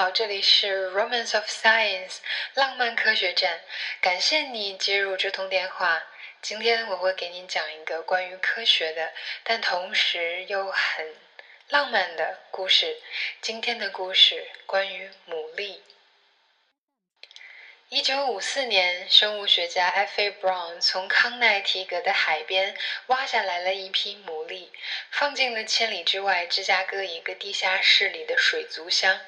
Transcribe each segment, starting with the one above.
好，这里是 Romance of Science 浪漫科学站，感谢你接入这通电话。今天我会给你讲一个关于科学的，但同时又很浪漫的故事。今天的故事关于牡蛎。一九五四年，生物学家 F.A. Brown 从康奈提格的海边挖下来了一批牡蛎，放进了千里之外芝加哥一个地下室里的水族箱。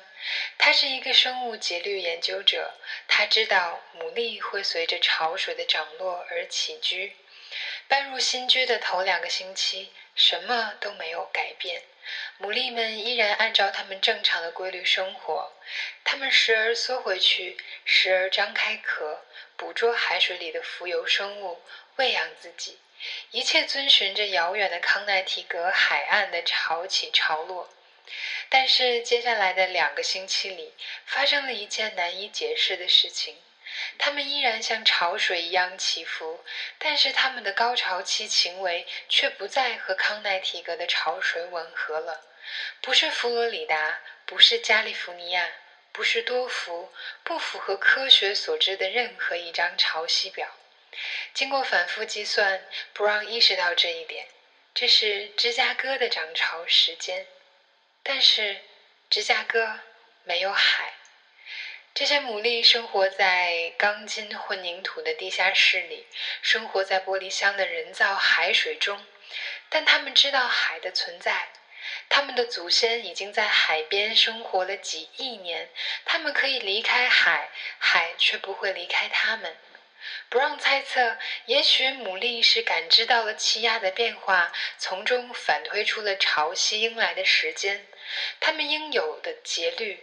他是一个生物节律研究者，他知道牡蛎会随着潮水的涨落而起居。搬入新居的头两个星期，什么都没有改变，牡蛎们依然按照它们正常的规律生活。它们时而缩回去，时而张开壳，捕捉海水里的浮游生物，喂养自己。一切遵循着遥远的康奈提格海岸的潮起潮落。但是接下来的两个星期里，发生了一件难以解释的事情。它们依然像潮水一样起伏，但是它们的高潮期行为却不再和康奈提格的潮水吻合了。不是佛罗里达，不是加利福尼亚，不是多福，不符合科学所知的任何一张潮汐表。经过反复计算，布朗意识到这一点。这是芝加哥的涨潮时间。但是，芝加哥没有海。这些牡蛎生活在钢筋混凝土的地下室里，生活在玻璃箱的人造海水中。但他们知道海的存在，他们的祖先已经在海边生活了几亿年。他们可以离开海，海却不会离开他们。不让猜测，也许牡蛎是感知到了气压的变化，从中反推出了潮汐应来的时间。它们应有的节律，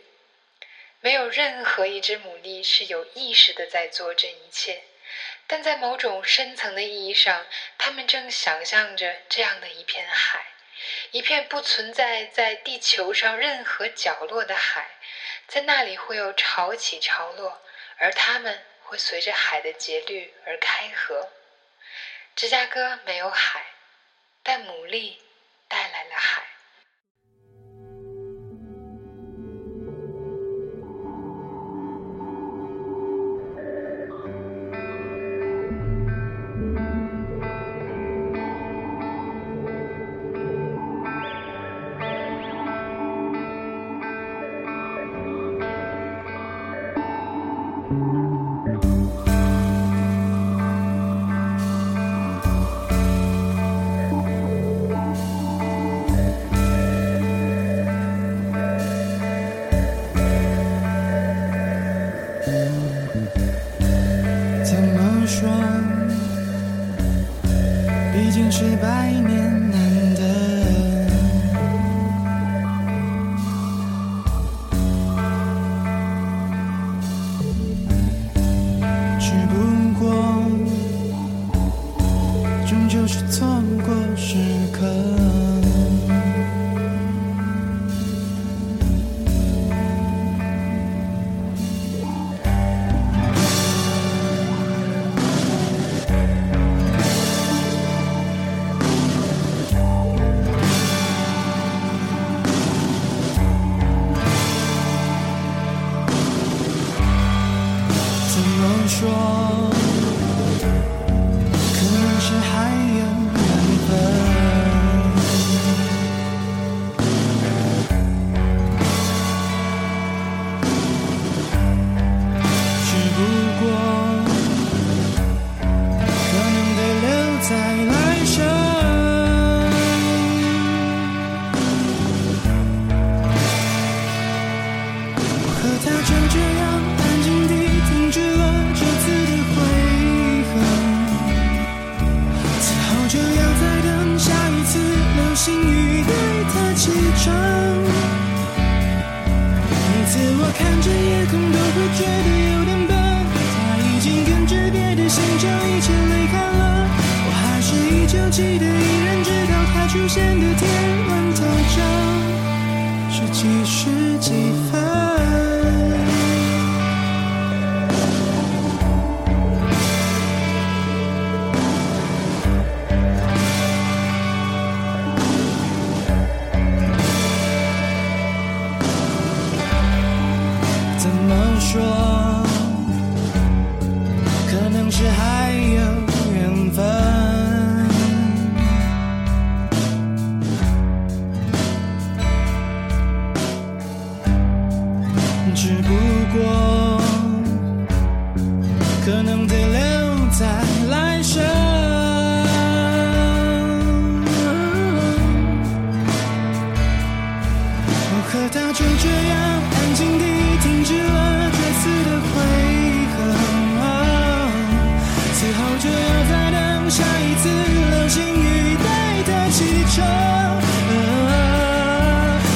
没有任何一只牡蛎是有意识的在做这一切，但在某种深层的意义上，它们正想象着这样的一片海，一片不存在在地球上任何角落的海，在那里会有潮起潮落，而它们。会随着海的节律而开合。芝加哥没有海，但牡蛎带来了海。已经是百年。怎么说？可能是还有缘分。只不过，可能得留在来生。和他争执。每次我看着夜空，都会觉得有点笨。他已经跟着别的星球一起离开了，我还是依旧记得，依然知道他出现的天乱早上，是几世纪。说可能是还有缘分，只不过可能得留在来生。我和他久久。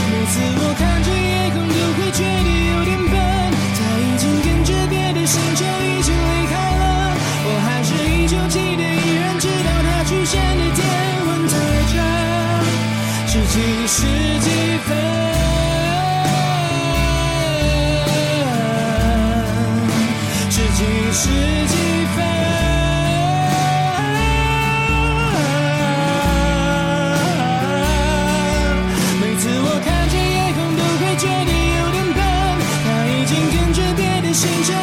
每次我看着夜空，都会觉得有点笨。它已经跟着别的星球一起离开了，我还是依旧记得，依然知道他出现的天文特征。是金世纪。change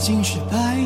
竟是百